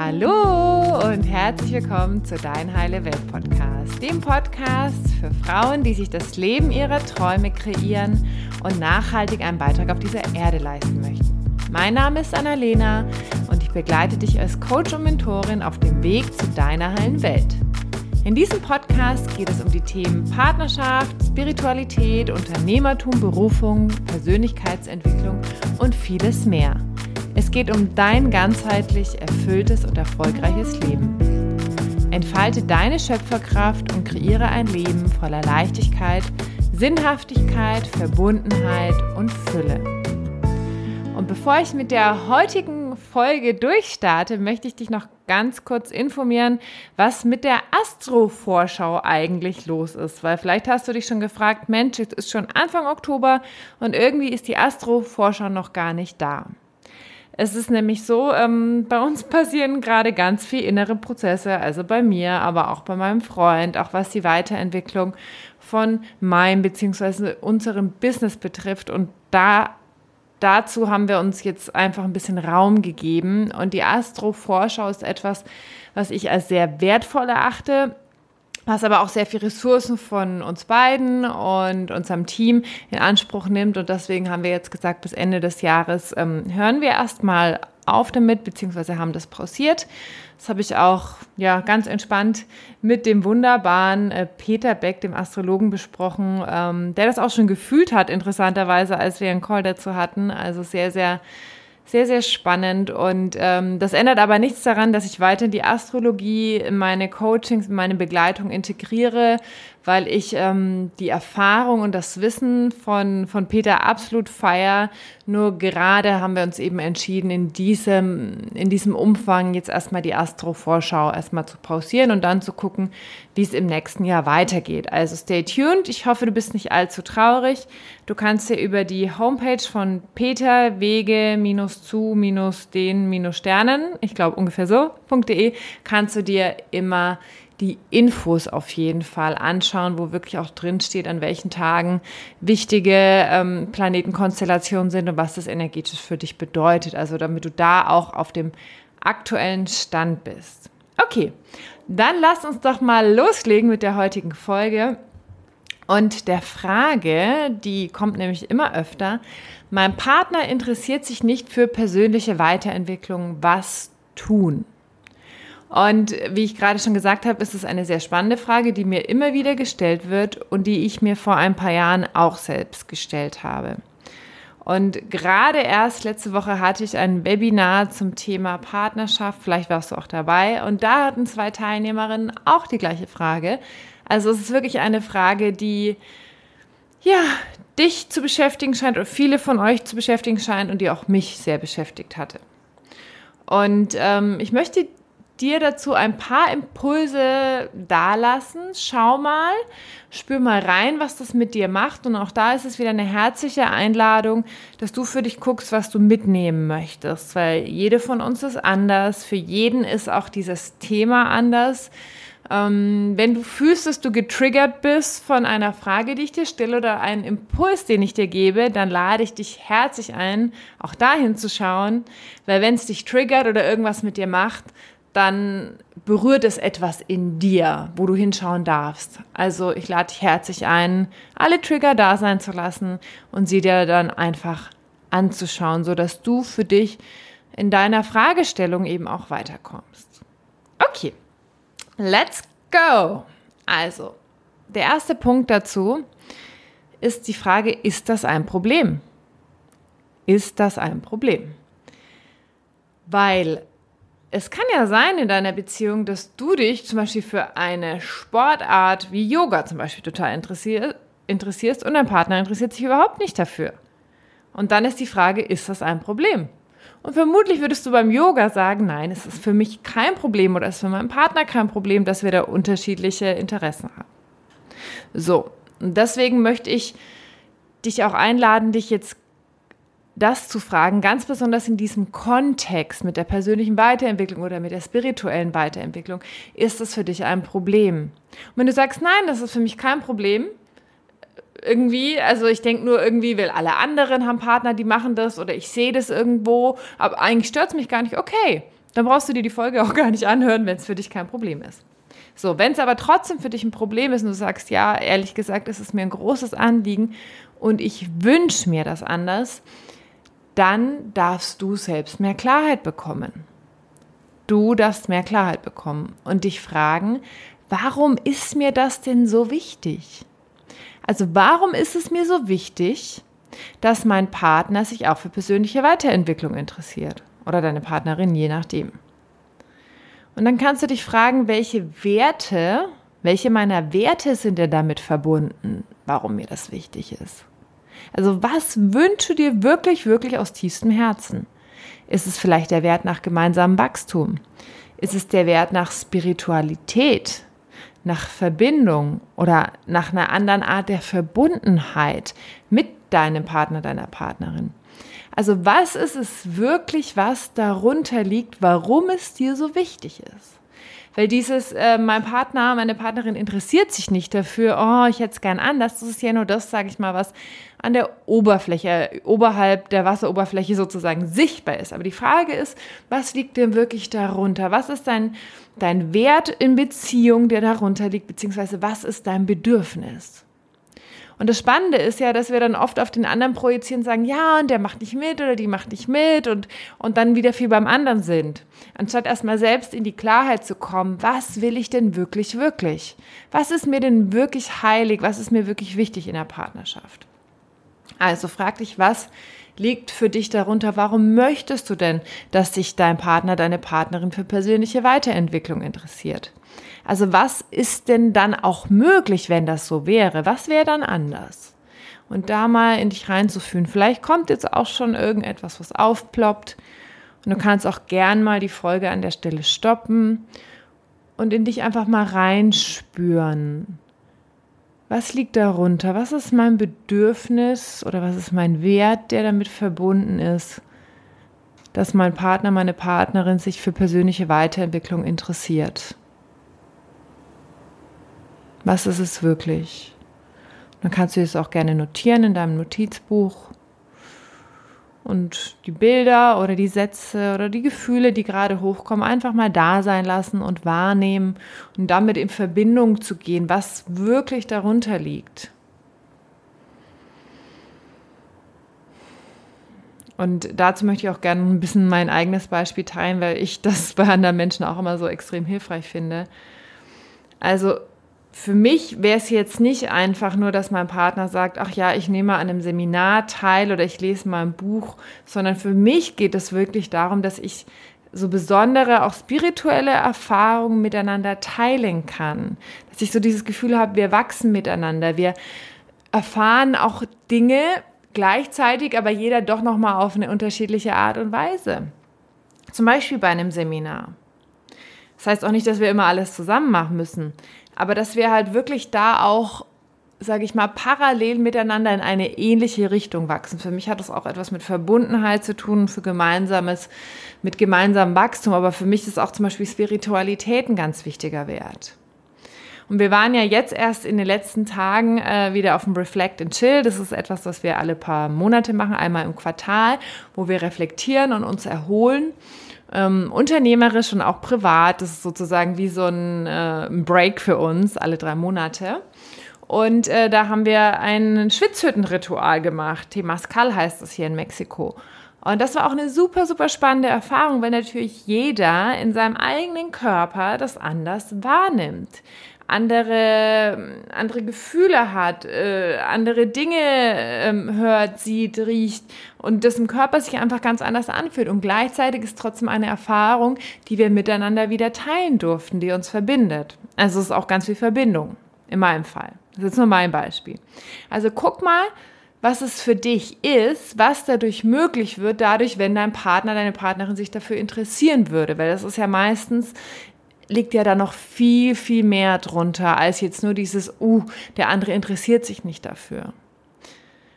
Hallo und herzlich willkommen zu Dein Heile Welt Podcast, dem Podcast für Frauen, die sich das Leben ihrer Träume kreieren und nachhaltig einen Beitrag auf dieser Erde leisten möchten. Mein Name ist Annalena und ich begleite dich als Coach und Mentorin auf dem Weg zu deiner heilen Welt. In diesem Podcast geht es um die Themen Partnerschaft, Spiritualität, Unternehmertum, Berufung, Persönlichkeitsentwicklung und vieles mehr. Es geht um dein ganzheitlich erfülltes und erfolgreiches Leben. Entfalte deine Schöpferkraft und kreiere ein Leben voller Leichtigkeit, Sinnhaftigkeit, Verbundenheit und Fülle. Und bevor ich mit der heutigen Folge durchstarte, möchte ich dich noch ganz kurz informieren, was mit der Astro-Vorschau eigentlich los ist. Weil vielleicht hast du dich schon gefragt, Mensch, es ist schon Anfang Oktober und irgendwie ist die Astro-Vorschau noch gar nicht da. Es ist nämlich so, ähm, bei uns passieren gerade ganz viel innere Prozesse, also bei mir, aber auch bei meinem Freund, auch was die Weiterentwicklung von meinem bzw. unserem Business betrifft. Und da dazu haben wir uns jetzt einfach ein bisschen Raum gegeben. Und die Astro-Vorschau ist etwas, was ich als sehr wertvoll erachte was aber auch sehr viel Ressourcen von uns beiden und unserem Team in Anspruch nimmt. Und deswegen haben wir jetzt gesagt, bis Ende des Jahres ähm, hören wir erstmal auf damit, beziehungsweise haben das pausiert. Das habe ich auch ja, ganz entspannt mit dem wunderbaren äh, Peter Beck, dem Astrologen, besprochen, ähm, der das auch schon gefühlt hat, interessanterweise, als wir einen Call dazu hatten. Also sehr, sehr sehr, sehr spannend. Und ähm, das ändert aber nichts daran, dass ich weiter die Astrologie in meine Coachings, in meine Begleitung integriere, weil ich ähm, die Erfahrung und das Wissen von, von Peter absolut feier. Nur gerade haben wir uns eben entschieden, in diesem, in diesem Umfang jetzt erstmal die Astro-Vorschau erstmal zu pausieren und dann zu gucken, wie es im nächsten Jahr weitergeht. Also stay tuned. Ich hoffe, du bist nicht allzu traurig. Du kannst dir über die Homepage von Peter Wege-zu-den-sternen, ich glaube ungefähr so.de, kannst du dir immer die Infos auf jeden Fall anschauen, wo wirklich auch drin steht, an welchen Tagen wichtige ähm, Planetenkonstellationen sind und was das energetisch für dich bedeutet. Also damit du da auch auf dem aktuellen Stand bist. Okay, dann lass uns doch mal loslegen mit der heutigen Folge und der Frage, die kommt nämlich immer öfter. Mein Partner interessiert sich nicht für persönliche Weiterentwicklung. Was tun? Und wie ich gerade schon gesagt habe, ist es eine sehr spannende Frage, die mir immer wieder gestellt wird und die ich mir vor ein paar Jahren auch selbst gestellt habe. Und gerade erst letzte Woche hatte ich ein Webinar zum Thema Partnerschaft, vielleicht warst du auch dabei, und da hatten zwei Teilnehmerinnen auch die gleiche Frage. Also es ist wirklich eine Frage, die ja, dich zu beschäftigen scheint oder viele von euch zu beschäftigen scheint und die auch mich sehr beschäftigt hatte. Und ähm, ich möchte dir dazu ein paar Impulse dalassen. Schau mal, spür mal rein, was das mit dir macht. Und auch da ist es wieder eine herzliche Einladung, dass du für dich guckst, was du mitnehmen möchtest. Weil jede von uns ist anders. Für jeden ist auch dieses Thema anders. Ähm, wenn du fühlst, dass du getriggert bist von einer Frage, die ich dir stelle oder einem Impuls, den ich dir gebe, dann lade ich dich herzlich ein, auch dahin zu schauen, weil wenn es dich triggert oder irgendwas mit dir macht, dann berührt es etwas in dir, wo du hinschauen darfst. Also ich lade dich herzlich ein, alle Trigger da sein zu lassen und sie dir dann einfach anzuschauen, sodass du für dich in deiner Fragestellung eben auch weiterkommst. Okay, let's go. Also, der erste Punkt dazu ist die Frage, ist das ein Problem? Ist das ein Problem? Weil es kann ja sein in deiner Beziehung, dass du dich zum Beispiel für eine Sportart wie Yoga zum Beispiel total interessierst und dein Partner interessiert sich überhaupt nicht dafür. Und dann ist die Frage, ist das ein Problem? Und vermutlich würdest du beim Yoga sagen, nein, es ist für mich kein Problem oder es ist für meinen Partner kein Problem, dass wir da unterschiedliche Interessen haben. So, und deswegen möchte ich dich auch einladen, dich jetzt das zu fragen, ganz besonders in diesem Kontext mit der persönlichen Weiterentwicklung oder mit der spirituellen Weiterentwicklung, ist es für dich ein Problem? Und wenn du sagst, nein, das ist für mich kein Problem, irgendwie, also ich denke nur irgendwie, weil alle anderen haben Partner, die machen das oder ich sehe das irgendwo, aber eigentlich stört es mich gar nicht, okay, dann brauchst du dir die Folge auch gar nicht anhören, wenn es für dich kein Problem ist. So, wenn es aber trotzdem für dich ein Problem ist und du sagst, ja, ehrlich gesagt, ist es mir ein großes Anliegen und ich wünsche mir das anders, dann darfst du selbst mehr Klarheit bekommen. Du darfst mehr Klarheit bekommen und dich fragen, warum ist mir das denn so wichtig? Also warum ist es mir so wichtig, dass mein Partner sich auch für persönliche Weiterentwicklung interessiert oder deine Partnerin, je nachdem. Und dann kannst du dich fragen, welche Werte, welche meiner Werte sind denn damit verbunden, warum mir das wichtig ist. Also was wünschst du dir wirklich, wirklich aus tiefstem Herzen? Ist es vielleicht der Wert nach gemeinsamem Wachstum? Ist es der Wert nach Spiritualität, nach Verbindung oder nach einer anderen Art der Verbundenheit mit deinem Partner, deiner Partnerin? Also was ist es wirklich, was darunter liegt, warum es dir so wichtig ist? Weil dieses, äh, mein Partner, meine Partnerin interessiert sich nicht dafür, oh, ich hätte es gern anders. Das ist ja nur das, sage ich mal, was an der Oberfläche, oberhalb der Wasseroberfläche sozusagen sichtbar ist. Aber die Frage ist, was liegt denn wirklich darunter? Was ist dein, dein Wert in Beziehung, der darunter liegt, beziehungsweise was ist dein Bedürfnis? Und das Spannende ist ja, dass wir dann oft auf den anderen projizieren, sagen, ja, und der macht nicht mit oder die macht nicht mit und, und dann wieder viel beim anderen sind. Anstatt erstmal selbst in die Klarheit zu kommen, was will ich denn wirklich, wirklich? Was ist mir denn wirklich heilig? Was ist mir wirklich wichtig in der Partnerschaft? Also frag dich, was liegt für dich darunter? Warum möchtest du denn, dass sich dein Partner, deine Partnerin für persönliche Weiterentwicklung interessiert? Also was ist denn dann auch möglich, wenn das so wäre? Was wäre dann anders? Und da mal in dich reinzufühlen. Vielleicht kommt jetzt auch schon irgendetwas, was aufploppt. Und du kannst auch gern mal die Folge an der Stelle stoppen und in dich einfach mal reinspüren. Was liegt darunter? Was ist mein Bedürfnis oder was ist mein Wert, der damit verbunden ist, dass mein Partner, meine Partnerin sich für persönliche Weiterentwicklung interessiert? Was ist es wirklich? Dann kannst du es auch gerne notieren in deinem Notizbuch. Und die Bilder oder die Sätze oder die Gefühle, die gerade hochkommen, einfach mal da sein lassen und wahrnehmen und damit in Verbindung zu gehen, was wirklich darunter liegt. Und dazu möchte ich auch gerne ein bisschen mein eigenes Beispiel teilen, weil ich das bei anderen Menschen auch immer so extrem hilfreich finde. Also für mich wäre es jetzt nicht einfach nur, dass mein Partner sagt, ach ja, ich nehme an einem Seminar teil oder ich lese mal ein Buch, sondern für mich geht es wirklich darum, dass ich so besondere, auch spirituelle Erfahrungen miteinander teilen kann. Dass ich so dieses Gefühl habe, wir wachsen miteinander, wir erfahren auch Dinge gleichzeitig, aber jeder doch nochmal auf eine unterschiedliche Art und Weise. Zum Beispiel bei einem Seminar. Das heißt auch nicht, dass wir immer alles zusammen machen müssen aber dass wir halt wirklich da auch sage ich mal, parallel miteinander in eine ähnliche Richtung wachsen. Für mich hat das auch etwas mit Verbundenheit zu tun, für gemeinsames, mit gemeinsamem Wachstum. Aber für mich ist auch zum Beispiel Spiritualität ein ganz wichtiger Wert. Und wir waren ja jetzt erst in den letzten Tagen äh, wieder auf dem Reflect and Chill. Das ist etwas, was wir alle paar Monate machen, einmal im Quartal, wo wir reflektieren und uns erholen ähm, unternehmerisch und auch privat. Das ist sozusagen wie so ein, äh, Break für uns, alle drei Monate. Und äh, da haben wir ein Schwitzhüttenritual gemacht. Temascal heißt das hier in Mexiko. Und das war auch eine super, super spannende Erfahrung, weil natürlich jeder in seinem eigenen Körper das anders wahrnimmt andere, andere Gefühle hat, äh, andere Dinge ähm, hört, sieht, riecht und im Körper sich einfach ganz anders anfühlt. Und gleichzeitig ist trotzdem eine Erfahrung, die wir miteinander wieder teilen durften, die uns verbindet. Also es ist auch ganz viel Verbindung, in meinem Fall. Das ist nur mein Beispiel. Also guck mal, was es für dich ist, was dadurch möglich wird, dadurch, wenn dein Partner, deine Partnerin sich dafür interessieren würde. Weil das ist ja meistens liegt ja da noch viel, viel mehr drunter als jetzt nur dieses, uh, der andere interessiert sich nicht dafür.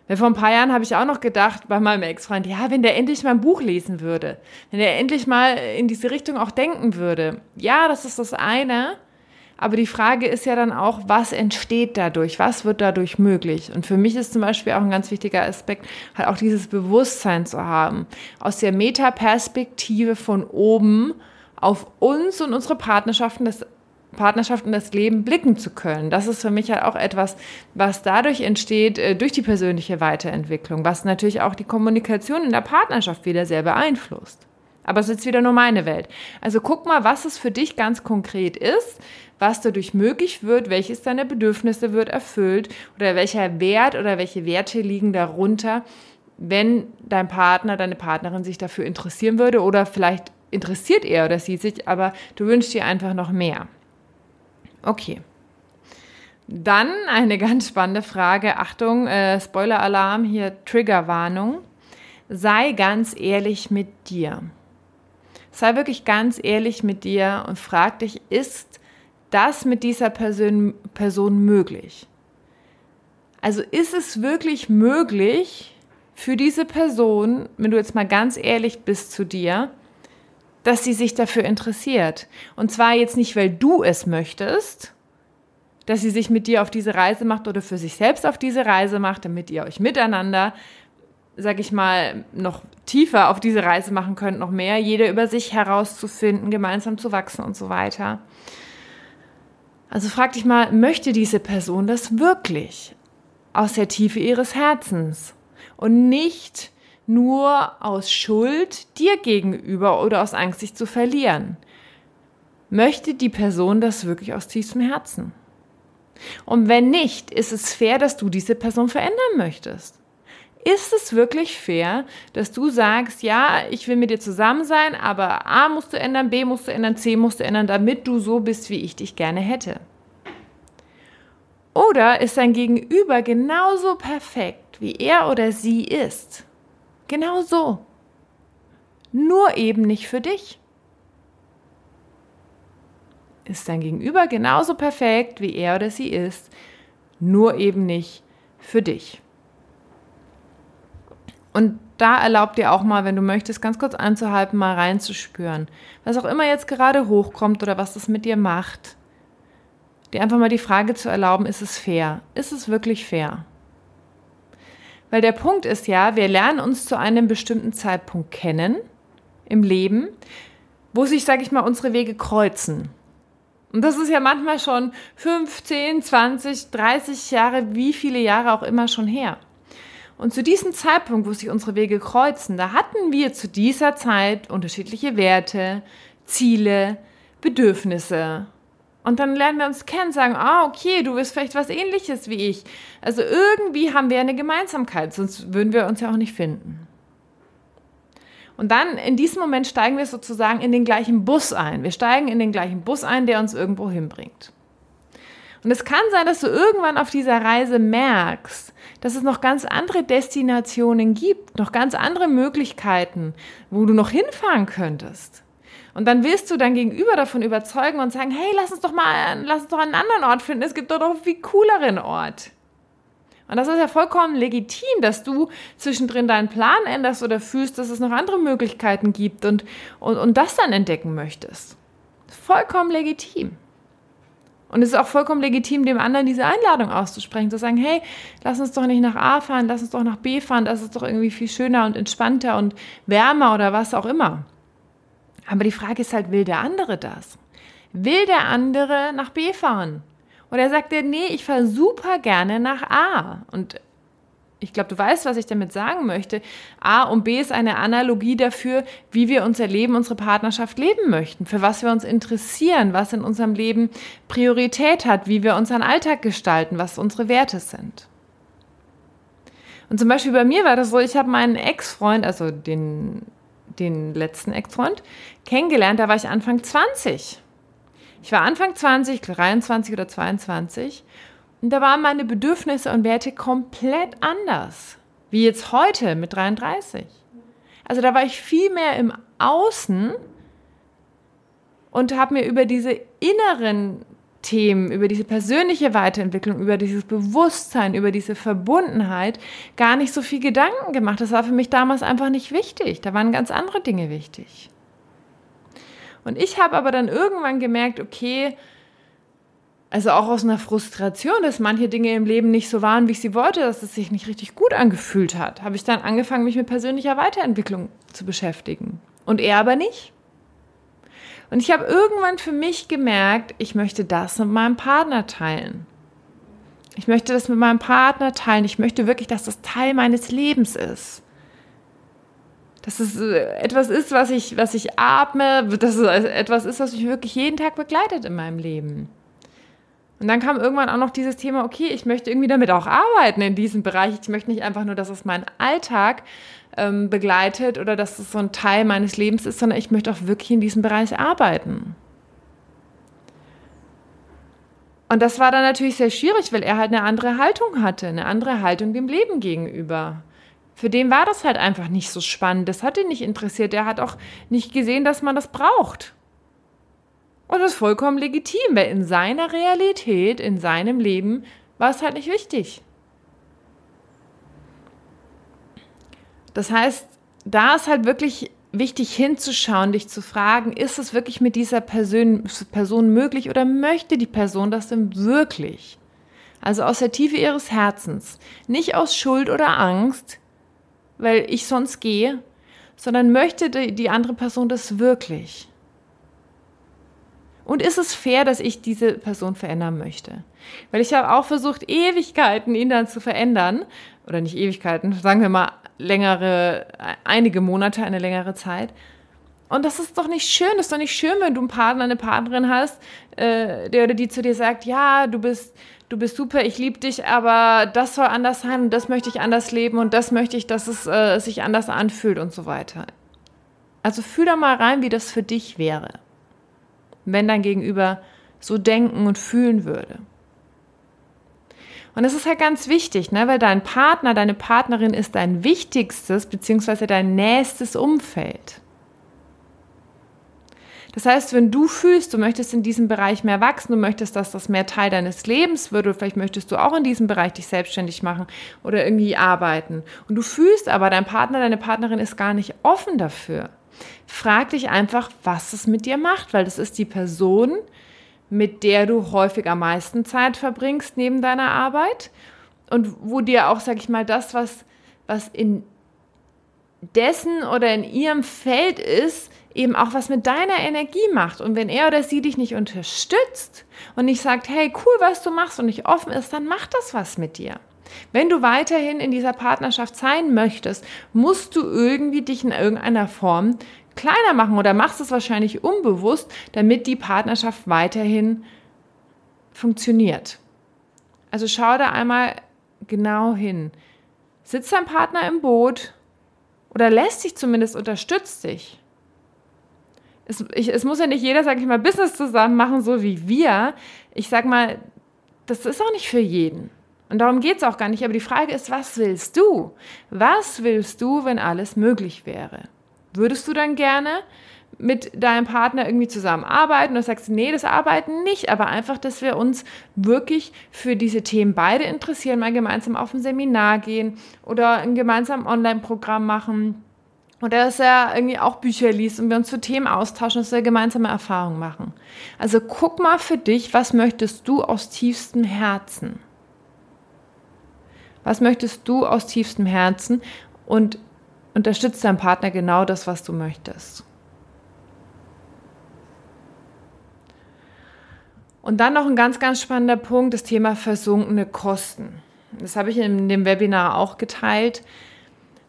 Weil vor ein paar Jahren habe ich auch noch gedacht bei meinem Ex-Freund, ja, wenn der endlich mal ein Buch lesen würde, wenn der endlich mal in diese Richtung auch denken würde. Ja, das ist das eine. Aber die Frage ist ja dann auch, was entsteht dadurch? Was wird dadurch möglich? Und für mich ist zum Beispiel auch ein ganz wichtiger Aspekt, halt auch dieses Bewusstsein zu haben. Aus der Metaperspektive von oben auf uns und unsere Partnerschaften das Partnerschaft und das Leben blicken zu können. Das ist für mich halt auch etwas, was dadurch entsteht, äh, durch die persönliche Weiterentwicklung, was natürlich auch die Kommunikation in der Partnerschaft wieder sehr beeinflusst. Aber es ist jetzt wieder nur meine Welt. Also guck mal, was es für dich ganz konkret ist, was dadurch möglich wird, welches deiner Bedürfnisse wird erfüllt oder welcher Wert oder welche Werte liegen darunter, wenn dein Partner, deine Partnerin sich dafür interessieren würde oder vielleicht interessiert er oder sie sich, aber du wünschst dir einfach noch mehr. Okay. Dann eine ganz spannende Frage. Achtung, äh, Spoiler-Alarm, hier Triggerwarnung. Sei ganz ehrlich mit dir. Sei wirklich ganz ehrlich mit dir und frag dich, ist das mit dieser Person, Person möglich? Also ist es wirklich möglich für diese Person, wenn du jetzt mal ganz ehrlich bist zu dir, dass sie sich dafür interessiert. Und zwar jetzt nicht, weil du es möchtest, dass sie sich mit dir auf diese Reise macht oder für sich selbst auf diese Reise macht, damit ihr euch miteinander, sag ich mal, noch tiefer auf diese Reise machen könnt, noch mehr, jeder über sich herauszufinden, gemeinsam zu wachsen und so weiter. Also frag dich mal, möchte diese Person das wirklich aus der Tiefe ihres Herzens und nicht nur aus Schuld dir gegenüber oder aus Angst, dich zu verlieren. Möchte die Person das wirklich aus tiefstem Herzen? Und wenn nicht, ist es fair, dass du diese Person verändern möchtest. Ist es wirklich fair, dass du sagst, ja, ich will mit dir zusammen sein, aber A musst du ändern, B musst du ändern, C musst du ändern, damit du so bist, wie ich dich gerne hätte? Oder ist dein Gegenüber genauso perfekt, wie er oder sie ist? Genau so. Nur eben nicht für dich. Ist dein Gegenüber genauso perfekt, wie er oder sie ist, nur eben nicht für dich. Und da erlaubt dir auch mal, wenn du möchtest, ganz kurz anzuhalten, mal reinzuspüren. Was auch immer jetzt gerade hochkommt oder was das mit dir macht. Dir einfach mal die Frage zu erlauben, ist es fair? Ist es wirklich fair? Weil der Punkt ist ja, wir lernen uns zu einem bestimmten Zeitpunkt kennen im Leben, wo sich, sage ich mal, unsere Wege kreuzen. Und das ist ja manchmal schon 15, 20, 30 Jahre, wie viele Jahre auch immer schon her. Und zu diesem Zeitpunkt, wo sich unsere Wege kreuzen, da hatten wir zu dieser Zeit unterschiedliche Werte, Ziele, Bedürfnisse, und dann lernen wir uns kennen, sagen, ah, okay, du bist vielleicht was ähnliches wie ich. Also irgendwie haben wir eine Gemeinsamkeit, sonst würden wir uns ja auch nicht finden. Und dann in diesem Moment steigen wir sozusagen in den gleichen Bus ein. Wir steigen in den gleichen Bus ein, der uns irgendwo hinbringt. Und es kann sein, dass du irgendwann auf dieser Reise merkst, dass es noch ganz andere Destinationen gibt, noch ganz andere Möglichkeiten, wo du noch hinfahren könntest. Und dann willst du dein Gegenüber davon überzeugen und sagen, hey, lass uns doch mal, lass uns doch einen anderen Ort finden. Es gibt doch noch einen viel cooleren Ort. Und das ist ja vollkommen legitim, dass du zwischendrin deinen Plan änderst oder fühlst, dass es noch andere Möglichkeiten gibt und, und, und das dann entdecken möchtest. Vollkommen legitim. Und es ist auch vollkommen legitim, dem anderen diese Einladung auszusprechen, zu sagen, hey, lass uns doch nicht nach A fahren, lass uns doch nach B fahren, das ist doch irgendwie viel schöner und entspannter und wärmer oder was auch immer. Aber die Frage ist halt, will der andere das? Will der andere nach B fahren? Oder sagt er, nee, ich fahre super gerne nach A. Und ich glaube, du weißt, was ich damit sagen möchte. A und B ist eine Analogie dafür, wie wir unser Leben, unsere Partnerschaft leben möchten, für was wir uns interessieren, was in unserem Leben Priorität hat, wie wir unseren Alltag gestalten, was unsere Werte sind. Und zum Beispiel bei mir war das so, ich habe meinen Ex-Freund, also den den letzten Ex-Freund, kennengelernt, da war ich Anfang 20. Ich war Anfang 20, 23 oder 22 und da waren meine Bedürfnisse und Werte komplett anders, wie jetzt heute mit 33. Also da war ich viel mehr im Außen und habe mir über diese inneren Themen, über diese persönliche Weiterentwicklung, über dieses Bewusstsein, über diese Verbundenheit gar nicht so viel Gedanken gemacht. Das war für mich damals einfach nicht wichtig. Da waren ganz andere Dinge wichtig. Und ich habe aber dann irgendwann gemerkt, okay, also auch aus einer Frustration, dass manche Dinge im Leben nicht so waren, wie ich sie wollte, dass es sich nicht richtig gut angefühlt hat, habe ich dann angefangen, mich mit persönlicher Weiterentwicklung zu beschäftigen. Und er aber nicht. Und ich habe irgendwann für mich gemerkt, ich möchte das mit meinem Partner teilen. Ich möchte das mit meinem Partner teilen. Ich möchte wirklich, dass das Teil meines Lebens ist. Dass es äh, etwas ist, was ich, was ich atme, dass es etwas ist, was mich wirklich jeden Tag begleitet in meinem Leben. Und dann kam irgendwann auch noch dieses Thema, okay, ich möchte irgendwie damit auch arbeiten in diesem Bereich. Ich möchte nicht einfach nur, dass es meinen Alltag ähm, begleitet oder dass es so ein Teil meines Lebens ist, sondern ich möchte auch wirklich in diesem Bereich arbeiten. Und das war dann natürlich sehr schwierig, weil er halt eine andere Haltung hatte, eine andere Haltung dem Leben gegenüber. Für den war das halt einfach nicht so spannend. Das hat ihn nicht interessiert. Er hat auch nicht gesehen, dass man das braucht. Und das ist vollkommen legitim, weil in seiner Realität, in seinem Leben war es halt nicht wichtig. Das heißt, da ist halt wirklich wichtig hinzuschauen, dich zu fragen, ist es wirklich mit dieser Person, Person möglich oder möchte die Person das denn wirklich? Also aus der Tiefe ihres Herzens, nicht aus Schuld oder Angst, weil ich sonst gehe, sondern möchte die andere Person das wirklich? Und ist es fair, dass ich diese Person verändern möchte? Weil ich habe auch versucht, Ewigkeiten ihn dann zu verändern. Oder nicht Ewigkeiten, sagen wir mal längere, einige Monate, eine längere Zeit. Und das ist doch nicht schön. Das ist doch nicht schön, wenn du einen Partner, eine Partnerin hast, äh, der oder die zu dir sagt, ja, du bist, du bist super, ich liebe dich, aber das soll anders sein und das möchte ich anders leben und das möchte ich, dass es äh, sich anders anfühlt und so weiter. Also fühl da mal rein, wie das für dich wäre wenn dein Gegenüber so denken und fühlen würde. Und das ist halt ganz wichtig, ne? weil dein Partner, deine Partnerin ist dein wichtigstes bzw. dein nächstes Umfeld. Das heißt, wenn du fühlst, du möchtest in diesem Bereich mehr wachsen, du möchtest, dass das mehr Teil deines Lebens wird, oder vielleicht möchtest du auch in diesem Bereich dich selbstständig machen oder irgendwie arbeiten. Und du fühlst aber, dein Partner, deine Partnerin ist gar nicht offen dafür frag dich einfach, was es mit dir macht, weil das ist die Person, mit der du häufig am meisten Zeit verbringst neben deiner Arbeit und wo dir auch, sag ich mal, das, was, was in dessen oder in ihrem Feld ist, eben auch was mit deiner Energie macht. Und wenn er oder sie dich nicht unterstützt und nicht sagt, hey, cool, was du machst und nicht offen ist, dann macht das was mit dir. Wenn du weiterhin in dieser Partnerschaft sein möchtest, musst du irgendwie dich in irgendeiner Form kleiner machen oder machst es wahrscheinlich unbewusst, damit die Partnerschaft weiterhin funktioniert. Also schau da einmal genau hin. Sitzt dein Partner im Boot oder lässt sich zumindest unterstützt dich? Es, ich, es muss ja nicht jeder, sag ich mal, Business zusammen machen, so wie wir. Ich sag mal, das ist auch nicht für jeden. Und darum geht es auch gar nicht. Aber die Frage ist, was willst du? Was willst du, wenn alles möglich wäre? Würdest du dann gerne mit deinem Partner irgendwie zusammenarbeiten oder sagst, nee, das Arbeiten nicht, aber einfach, dass wir uns wirklich für diese Themen beide interessieren, mal gemeinsam auf ein Seminar gehen oder ein gemeinsames Online-Programm machen oder dass er irgendwie auch Bücher liest und wir uns zu Themen austauschen, dass wir gemeinsame Erfahrungen machen. Also guck mal für dich, was möchtest du aus tiefstem Herzen? Was möchtest du aus tiefstem Herzen? Und unterstützt dein Partner genau das, was du möchtest. Und dann noch ein ganz, ganz spannender Punkt, das Thema versunkene Kosten. Das habe ich in dem Webinar auch geteilt,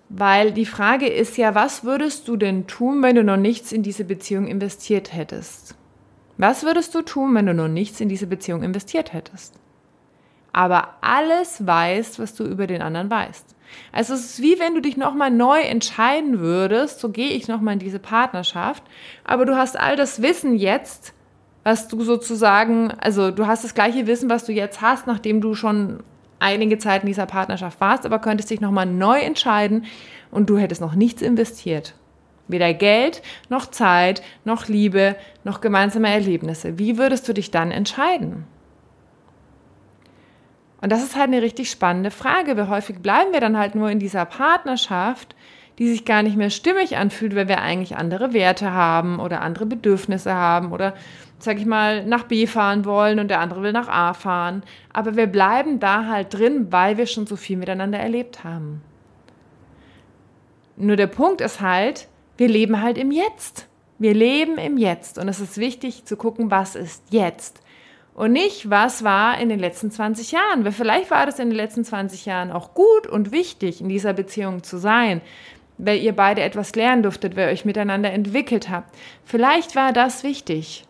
weil die Frage ist ja, was würdest du denn tun, wenn du noch nichts in diese Beziehung investiert hättest? Was würdest du tun, wenn du noch nichts in diese Beziehung investiert hättest? Aber alles weißt, was du über den anderen weißt. Also es ist wie wenn du dich nochmal neu entscheiden würdest, so gehe ich nochmal in diese Partnerschaft, aber du hast all das Wissen jetzt, was du sozusagen, also du hast das gleiche Wissen, was du jetzt hast, nachdem du schon einige Zeit in dieser Partnerschaft warst, aber könntest dich nochmal neu entscheiden und du hättest noch nichts investiert. Weder Geld, noch Zeit, noch Liebe, noch gemeinsame Erlebnisse. Wie würdest du dich dann entscheiden? Und das ist halt eine richtig spannende Frage, weil häufig bleiben wir dann halt nur in dieser Partnerschaft, die sich gar nicht mehr stimmig anfühlt, weil wir eigentlich andere Werte haben oder andere Bedürfnisse haben oder, sag ich mal, nach B fahren wollen und der andere will nach A fahren. Aber wir bleiben da halt drin, weil wir schon so viel miteinander erlebt haben. Nur der Punkt ist halt, wir leben halt im Jetzt. Wir leben im Jetzt und es ist wichtig zu gucken, was ist jetzt. Und nicht, was war in den letzten 20 Jahren. Weil vielleicht war das in den letzten 20 Jahren auch gut und wichtig, in dieser Beziehung zu sein, weil ihr beide etwas lernen durftet, weil ihr euch miteinander entwickelt habt. Vielleicht war das wichtig.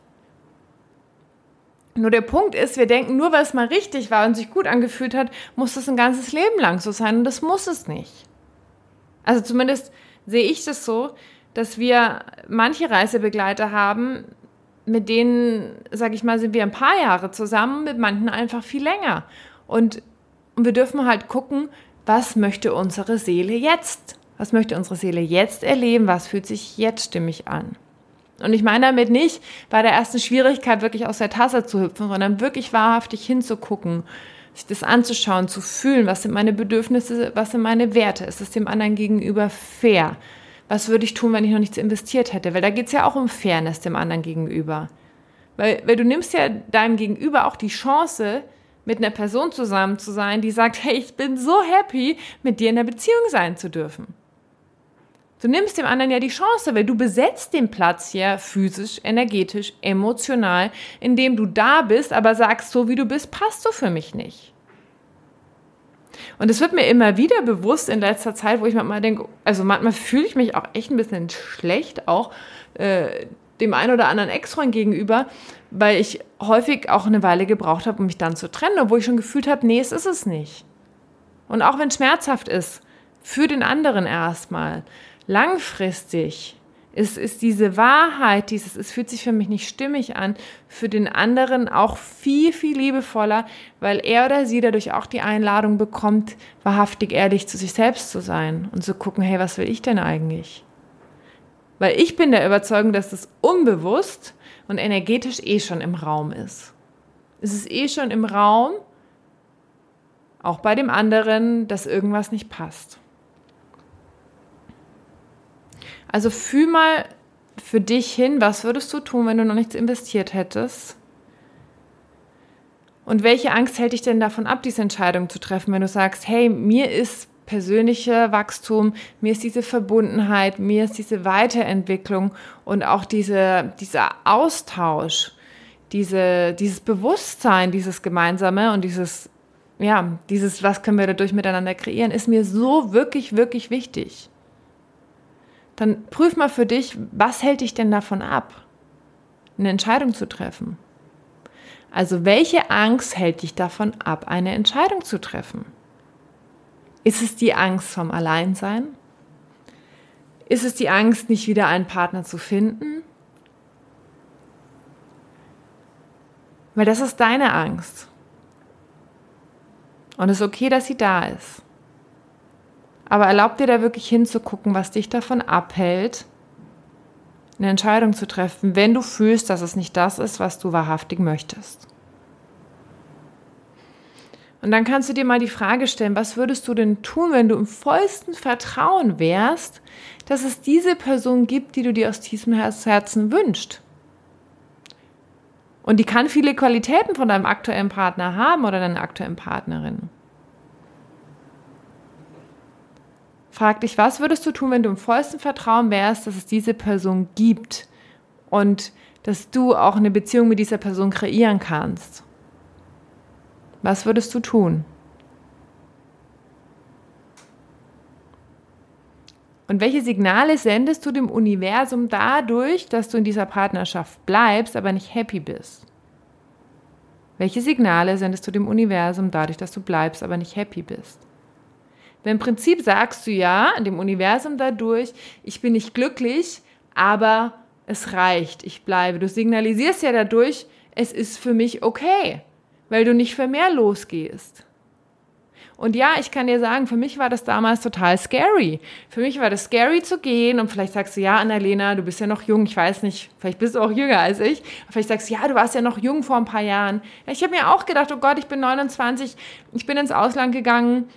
Nur der Punkt ist, wir denken, nur weil es mal richtig war und sich gut angefühlt hat, muss das ein ganzes Leben lang so sein und das muss es nicht. Also zumindest sehe ich das so, dass wir manche Reisebegleiter haben, mit denen, sag ich mal, sind wir ein paar Jahre zusammen, mit manchen einfach viel länger. Und, und wir dürfen halt gucken, was möchte unsere Seele jetzt? Was möchte unsere Seele jetzt erleben? Was fühlt sich jetzt stimmig an? Und ich meine damit nicht bei der ersten Schwierigkeit wirklich aus der Tasse zu hüpfen, sondern wirklich wahrhaftig hinzugucken, sich das anzuschauen, zu fühlen, was sind meine Bedürfnisse, was sind meine Werte, ist es dem anderen gegenüber fair? Was würde ich tun, wenn ich noch nichts investiert hätte? Weil da geht es ja auch um Fairness dem anderen gegenüber. Weil, weil du nimmst ja deinem Gegenüber auch die Chance, mit einer Person zusammen zu sein, die sagt, hey, ich bin so happy, mit dir in der Beziehung sein zu dürfen. Du nimmst dem anderen ja die Chance, weil du besetzt den Platz ja physisch, energetisch, emotional, indem du da bist, aber sagst, so wie du bist, passt du für mich nicht. Und es wird mir immer wieder bewusst in letzter Zeit, wo ich manchmal denke, also manchmal fühle ich mich auch echt ein bisschen schlecht, auch äh, dem einen oder anderen Ex-Freund gegenüber, weil ich häufig auch eine Weile gebraucht habe, um mich dann zu trennen, obwohl ich schon gefühlt habe, nee, es ist es nicht. Und auch wenn es schmerzhaft ist, für den anderen erstmal, langfristig ist, ist diese Wahrheit, dieses, es fühlt sich für mich nicht stimmig an, für den anderen auch viel, viel liebevoller, weil er oder sie dadurch auch die Einladung bekommt, wahrhaftig ehrlich zu sich selbst zu sein und zu gucken, hey, was will ich denn eigentlich? Weil ich bin der Überzeugung, dass das unbewusst und energetisch eh schon im Raum ist. Es ist eh schon im Raum, auch bei dem anderen, dass irgendwas nicht passt. Also fühl mal für dich hin, was würdest du tun, wenn du noch nichts investiert hättest? Und welche Angst hält dich denn davon ab, diese Entscheidung zu treffen, wenn du sagst, hey, mir ist persönlicher Wachstum, mir ist diese Verbundenheit, mir ist diese Weiterentwicklung und auch diese, dieser Austausch, diese, dieses Bewusstsein, dieses Gemeinsame und dieses, ja, dieses, was können wir dadurch miteinander kreieren, ist mir so wirklich, wirklich wichtig dann prüf mal für dich, was hält dich denn davon ab, eine Entscheidung zu treffen? Also welche Angst hält dich davon ab, eine Entscheidung zu treffen? Ist es die Angst vom Alleinsein? Ist es die Angst, nicht wieder einen Partner zu finden? Weil das ist deine Angst. Und es ist okay, dass sie da ist. Aber erlaub dir da wirklich hinzugucken, was dich davon abhält, eine Entscheidung zu treffen, wenn du fühlst, dass es nicht das ist, was du wahrhaftig möchtest. Und dann kannst du dir mal die Frage stellen, was würdest du denn tun, wenn du im vollsten Vertrauen wärst, dass es diese Person gibt, die du dir aus tiefem Herzen wünschst? Und die kann viele Qualitäten von deinem aktuellen Partner haben oder deiner aktuellen Partnerin. Frag dich, was würdest du tun, wenn du im vollsten Vertrauen wärst, dass es diese Person gibt und dass du auch eine Beziehung mit dieser Person kreieren kannst? Was würdest du tun? Und welche Signale sendest du dem Universum dadurch, dass du in dieser Partnerschaft bleibst, aber nicht happy bist? Welche Signale sendest du dem Universum dadurch, dass du bleibst, aber nicht happy bist? Weil im Prinzip sagst du ja dem Universum dadurch, ich bin nicht glücklich, aber es reicht, ich bleibe. Du signalisierst ja dadurch, es ist für mich okay, weil du nicht für mehr losgehst. Und ja, ich kann dir sagen, für mich war das damals total scary. Für mich war das scary zu gehen und vielleicht sagst du, ja, Annalena, du bist ja noch jung, ich weiß nicht, vielleicht bist du auch jünger als ich. Vielleicht sagst du, ja, du warst ja noch jung vor ein paar Jahren. Ich habe mir auch gedacht, oh Gott, ich bin 29, ich bin ins Ausland gegangen,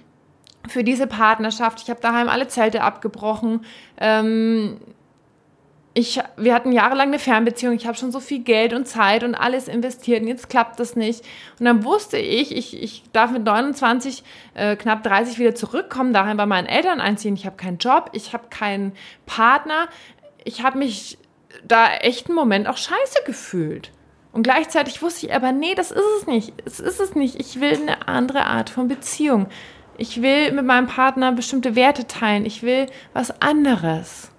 für diese Partnerschaft. Ich habe daheim alle Zelte abgebrochen. Ähm, ich, wir hatten jahrelang eine Fernbeziehung. Ich habe schon so viel Geld und Zeit und alles investiert und jetzt klappt das nicht. Und dann wusste ich, ich, ich darf mit 29, äh, knapp 30 wieder zurückkommen, daheim bei meinen Eltern einziehen. Ich habe keinen Job, ich habe keinen Partner. Ich habe mich da echt einen Moment auch scheiße gefühlt. Und gleichzeitig wusste ich aber, nee, das ist es nicht. Es ist es nicht. Ich will eine andere Art von Beziehung. Ich will mit meinem Partner bestimmte Werte teilen. Ich will was anderes.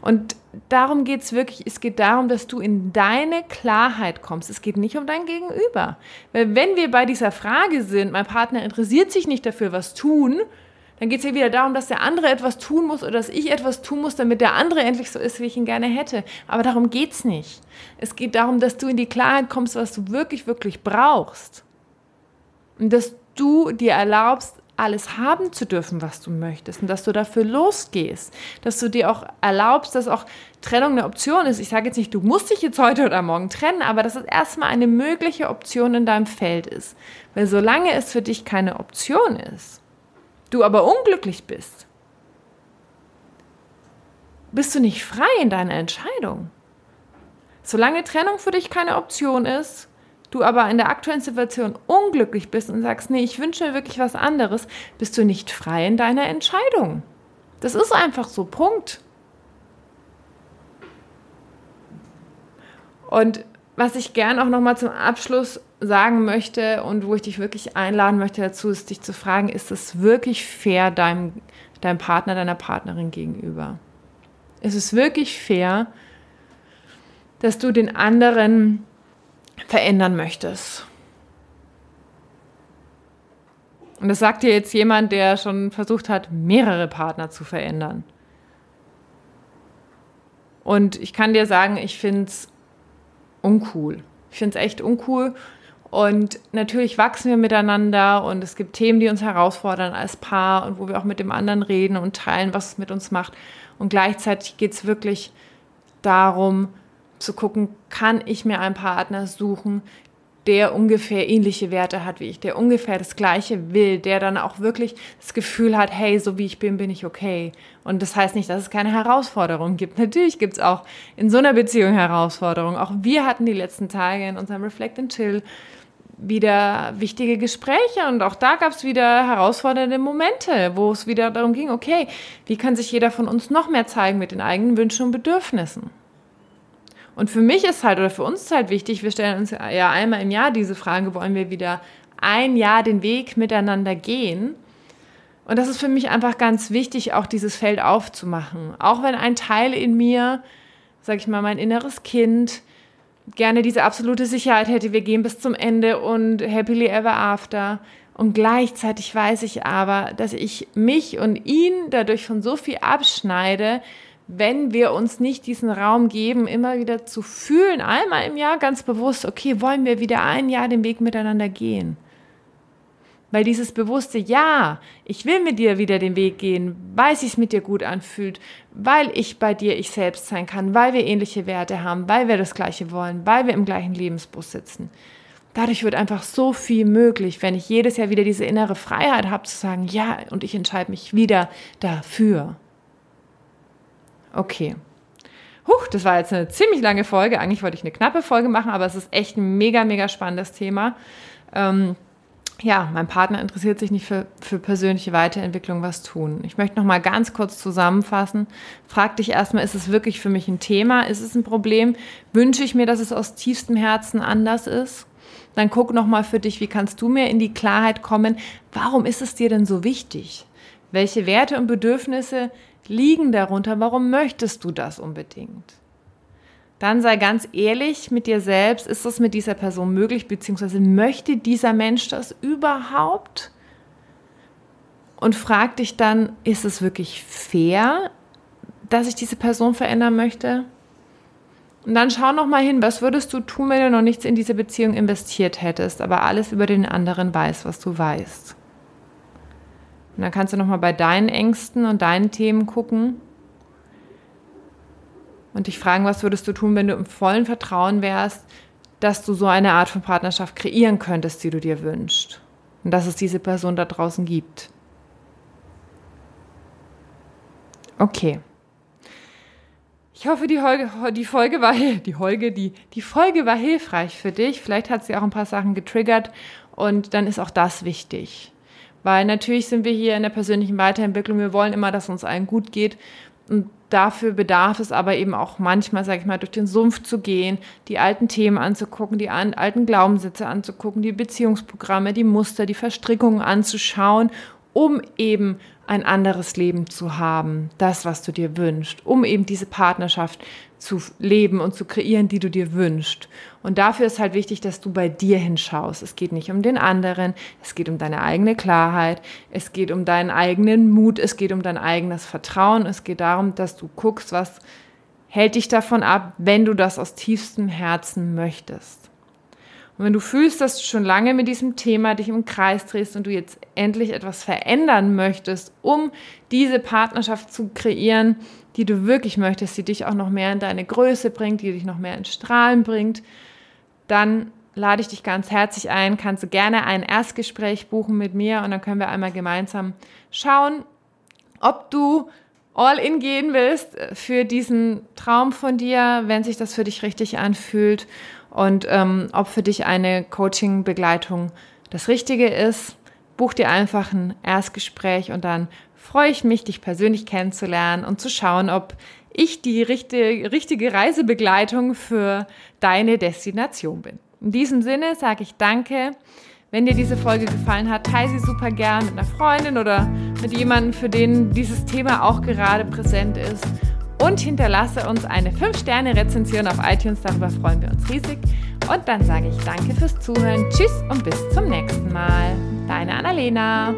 Und darum geht es wirklich. Es geht darum, dass du in deine Klarheit kommst. Es geht nicht um dein Gegenüber. Weil wenn wir bei dieser Frage sind, mein Partner interessiert sich nicht dafür, was tun, dann geht es ja wieder darum, dass der andere etwas tun muss oder dass ich etwas tun muss, damit der andere endlich so ist, wie ich ihn gerne hätte. Aber darum geht es nicht. Es geht darum, dass du in die Klarheit kommst, was du wirklich, wirklich brauchst. Und dass du dir erlaubst, alles haben zu dürfen, was du möchtest und dass du dafür losgehst, dass du dir auch erlaubst, dass auch Trennung eine Option ist. Ich sage jetzt nicht, du musst dich jetzt heute oder morgen trennen, aber dass es erstmal eine mögliche Option in deinem Feld ist. Weil solange es für dich keine Option ist, du aber unglücklich bist, bist du nicht frei in deiner Entscheidung. Solange Trennung für dich keine Option ist, du aber in der aktuellen Situation unglücklich bist und sagst, nee, ich wünsche mir wirklich was anderes, bist du nicht frei in deiner Entscheidung. Das ist einfach so, Punkt. Und was ich gern auch nochmal zum Abschluss sagen möchte und wo ich dich wirklich einladen möchte dazu, ist dich zu fragen, ist es wirklich fair deinem, deinem Partner, deiner Partnerin gegenüber? Ist es wirklich fair, dass du den anderen verändern möchtest. Und das sagt dir jetzt jemand, der schon versucht hat, mehrere Partner zu verändern. Und ich kann dir sagen, ich finde es uncool. Ich finde es echt uncool. Und natürlich wachsen wir miteinander und es gibt Themen, die uns herausfordern als Paar und wo wir auch mit dem anderen reden und teilen, was es mit uns macht. Und gleichzeitig geht es wirklich darum, zu gucken, kann ich mir einen Partner suchen, der ungefähr ähnliche Werte hat wie ich, der ungefähr das Gleiche will, der dann auch wirklich das Gefühl hat, hey, so wie ich bin, bin ich okay. Und das heißt nicht, dass es keine Herausforderungen gibt. Natürlich gibt es auch in so einer Beziehung Herausforderungen. Auch wir hatten die letzten Tage in unserem Reflect and Chill wieder wichtige Gespräche und auch da gab es wieder herausfordernde Momente, wo es wieder darum ging, okay, wie kann sich jeder von uns noch mehr zeigen mit den eigenen Wünschen und Bedürfnissen? Und für mich ist halt, oder für uns ist halt wichtig, wir stellen uns ja einmal im Jahr diese Frage, wollen wir wieder ein Jahr den Weg miteinander gehen? Und das ist für mich einfach ganz wichtig, auch dieses Feld aufzumachen. Auch wenn ein Teil in mir, sag ich mal, mein inneres Kind, gerne diese absolute Sicherheit hätte, wir gehen bis zum Ende und happily ever after. Und gleichzeitig weiß ich aber, dass ich mich und ihn dadurch von so viel abschneide, wenn wir uns nicht diesen Raum geben, immer wieder zu fühlen, einmal im Jahr ganz bewusst, okay, wollen wir wieder ein Jahr den Weg miteinander gehen? Weil dieses bewusste Ja, ich will mit dir wieder den Weg gehen, weil es sich mit dir gut anfühlt, weil ich bei dir ich selbst sein kann, weil wir ähnliche Werte haben, weil wir das Gleiche wollen, weil wir im gleichen Lebensbus sitzen. Dadurch wird einfach so viel möglich, wenn ich jedes Jahr wieder diese innere Freiheit habe zu sagen, ja, und ich entscheide mich wieder dafür. Okay. Huch, das war jetzt eine ziemlich lange Folge. Eigentlich wollte ich eine knappe Folge machen, aber es ist echt ein mega, mega spannendes Thema. Ähm, ja, mein Partner interessiert sich nicht für, für persönliche Weiterentwicklung was tun. Ich möchte noch mal ganz kurz zusammenfassen. Frag dich erstmal, ist es wirklich für mich ein Thema? Ist es ein Problem? Wünsche ich mir, dass es aus tiefstem Herzen anders ist? Dann guck noch mal für dich, wie kannst du mir in die Klarheit kommen? Warum ist es dir denn so wichtig? Welche Werte und Bedürfnisse liegen darunter, warum möchtest du das unbedingt? Dann sei ganz ehrlich mit dir selbst, ist das mit dieser Person möglich, beziehungsweise möchte dieser Mensch das überhaupt? Und frag dich dann, ist es wirklich fair, dass ich diese Person verändern möchte? Und dann schau noch mal hin, was würdest du tun, wenn du noch nichts in diese Beziehung investiert hättest, aber alles über den anderen weißt, was du weißt. Und dann kannst du nochmal bei deinen Ängsten und deinen Themen gucken und dich fragen, was würdest du tun, wenn du im vollen Vertrauen wärst, dass du so eine Art von Partnerschaft kreieren könntest, die du dir wünschst. Und dass es diese Person da draußen gibt. Okay. Ich hoffe, die, Holge, die Folge war die Holge, die, die Folge war hilfreich für dich. Vielleicht hat sie auch ein paar Sachen getriggert und dann ist auch das wichtig. Weil natürlich sind wir hier in der persönlichen Weiterentwicklung, wir wollen immer, dass uns allen gut geht. Und dafür bedarf es aber eben auch manchmal, sage ich mal, durch den Sumpf zu gehen, die alten Themen anzugucken, die alten Glaubenssätze anzugucken, die Beziehungsprogramme, die Muster, die Verstrickungen anzuschauen, um eben ein anderes Leben zu haben, das, was du dir wünschst, um eben diese Partnerschaft zu leben und zu kreieren, die du dir wünschst. Und dafür ist halt wichtig, dass du bei dir hinschaust. Es geht nicht um den anderen, es geht um deine eigene Klarheit, es geht um deinen eigenen Mut, es geht um dein eigenes Vertrauen, es geht darum, dass du guckst, was hält dich davon ab, wenn du das aus tiefstem Herzen möchtest. Und wenn du fühlst, dass du schon lange mit diesem Thema dich im Kreis drehst und du jetzt endlich etwas verändern möchtest, um diese Partnerschaft zu kreieren, die du wirklich möchtest, die dich auch noch mehr in deine Größe bringt, die dich noch mehr ins Strahlen bringt, dann lade ich dich ganz herzlich ein, kannst du gerne ein Erstgespräch buchen mit mir und dann können wir einmal gemeinsam schauen, ob du all in gehen willst für diesen Traum von dir, wenn sich das für dich richtig anfühlt und ähm, ob für dich eine Coaching-Begleitung das Richtige ist. Buch dir einfach ein Erstgespräch und dann freue ich mich, dich persönlich kennenzulernen und zu schauen, ob ich die richtige, richtige Reisebegleitung für deine Destination bin. In diesem Sinne sage ich danke. Wenn dir diese Folge gefallen hat, teile sie super gern mit einer Freundin oder mit jemandem, für den dieses Thema auch gerade präsent ist und hinterlasse uns eine 5-Sterne-Rezension auf iTunes. Darüber freuen wir uns riesig. Und dann sage ich danke fürs Zuhören. Tschüss und bis zum nächsten Mal. Deine Annalena.